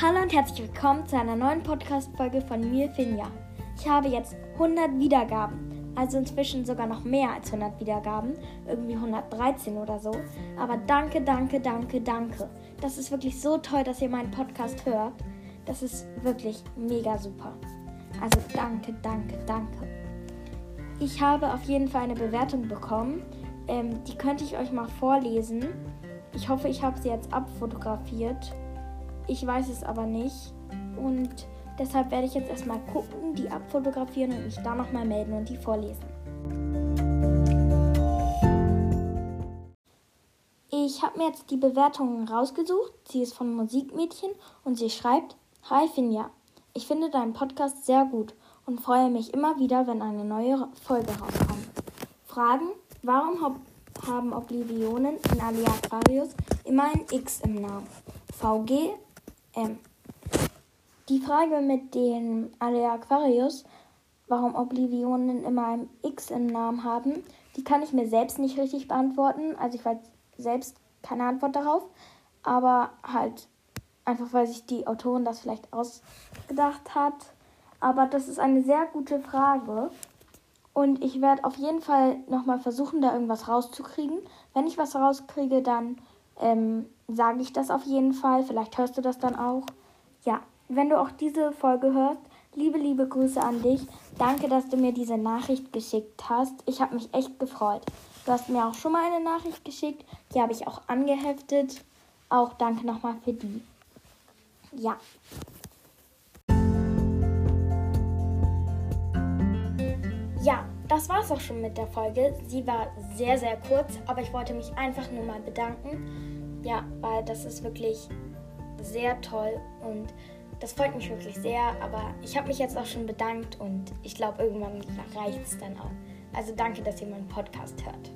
Hallo und herzlich willkommen zu einer neuen Podcast-Folge von mir, Finja. Ich habe jetzt 100 Wiedergaben, also inzwischen sogar noch mehr als 100 Wiedergaben, irgendwie 113 oder so. Aber danke, danke, danke, danke. Das ist wirklich so toll, dass ihr meinen Podcast hört. Das ist wirklich mega super. Also danke, danke, danke. Ich habe auf jeden Fall eine Bewertung bekommen. Ähm, die könnte ich euch mal vorlesen. Ich hoffe, ich habe sie jetzt abfotografiert. Ich weiß es aber nicht. Und deshalb werde ich jetzt erstmal gucken, die abfotografieren und mich da nochmal melden und die vorlesen. Ich habe mir jetzt die Bewertungen rausgesucht. Sie ist von Musikmädchen und sie schreibt: Hi Finja, ich finde deinen Podcast sehr gut und freue mich immer wieder, wenn eine neue Folge rauskommt. Fragen: Warum haben Oblivionen in Alia Aquarius immer ein X im Namen? VG ähm, die Frage mit den Alea Aquarius, warum Oblivionen immer ein X im Namen haben, die kann ich mir selbst nicht richtig beantworten. Also ich weiß selbst keine Antwort darauf. Aber halt einfach, weil sich die Autorin das vielleicht ausgedacht hat. Aber das ist eine sehr gute Frage. Und ich werde auf jeden Fall nochmal versuchen, da irgendwas rauszukriegen. Wenn ich was rauskriege, dann ähm, sage ich das auf jeden Fall. Vielleicht hörst du das dann auch. Ja, wenn du auch diese Folge hörst, liebe, liebe Grüße an dich. Danke, dass du mir diese Nachricht geschickt hast. Ich habe mich echt gefreut. Du hast mir auch schon mal eine Nachricht geschickt. Die habe ich auch angeheftet. Auch danke nochmal für die. Ja. Ja, das war's auch schon mit der Folge. Sie war sehr, sehr kurz, aber ich wollte mich einfach nur mal bedanken. Ja, weil das ist wirklich sehr toll und das freut mich wirklich sehr. Aber ich habe mich jetzt auch schon bedankt und ich glaube, irgendwann reicht es dann auch. Also danke, dass ihr meinen Podcast hört.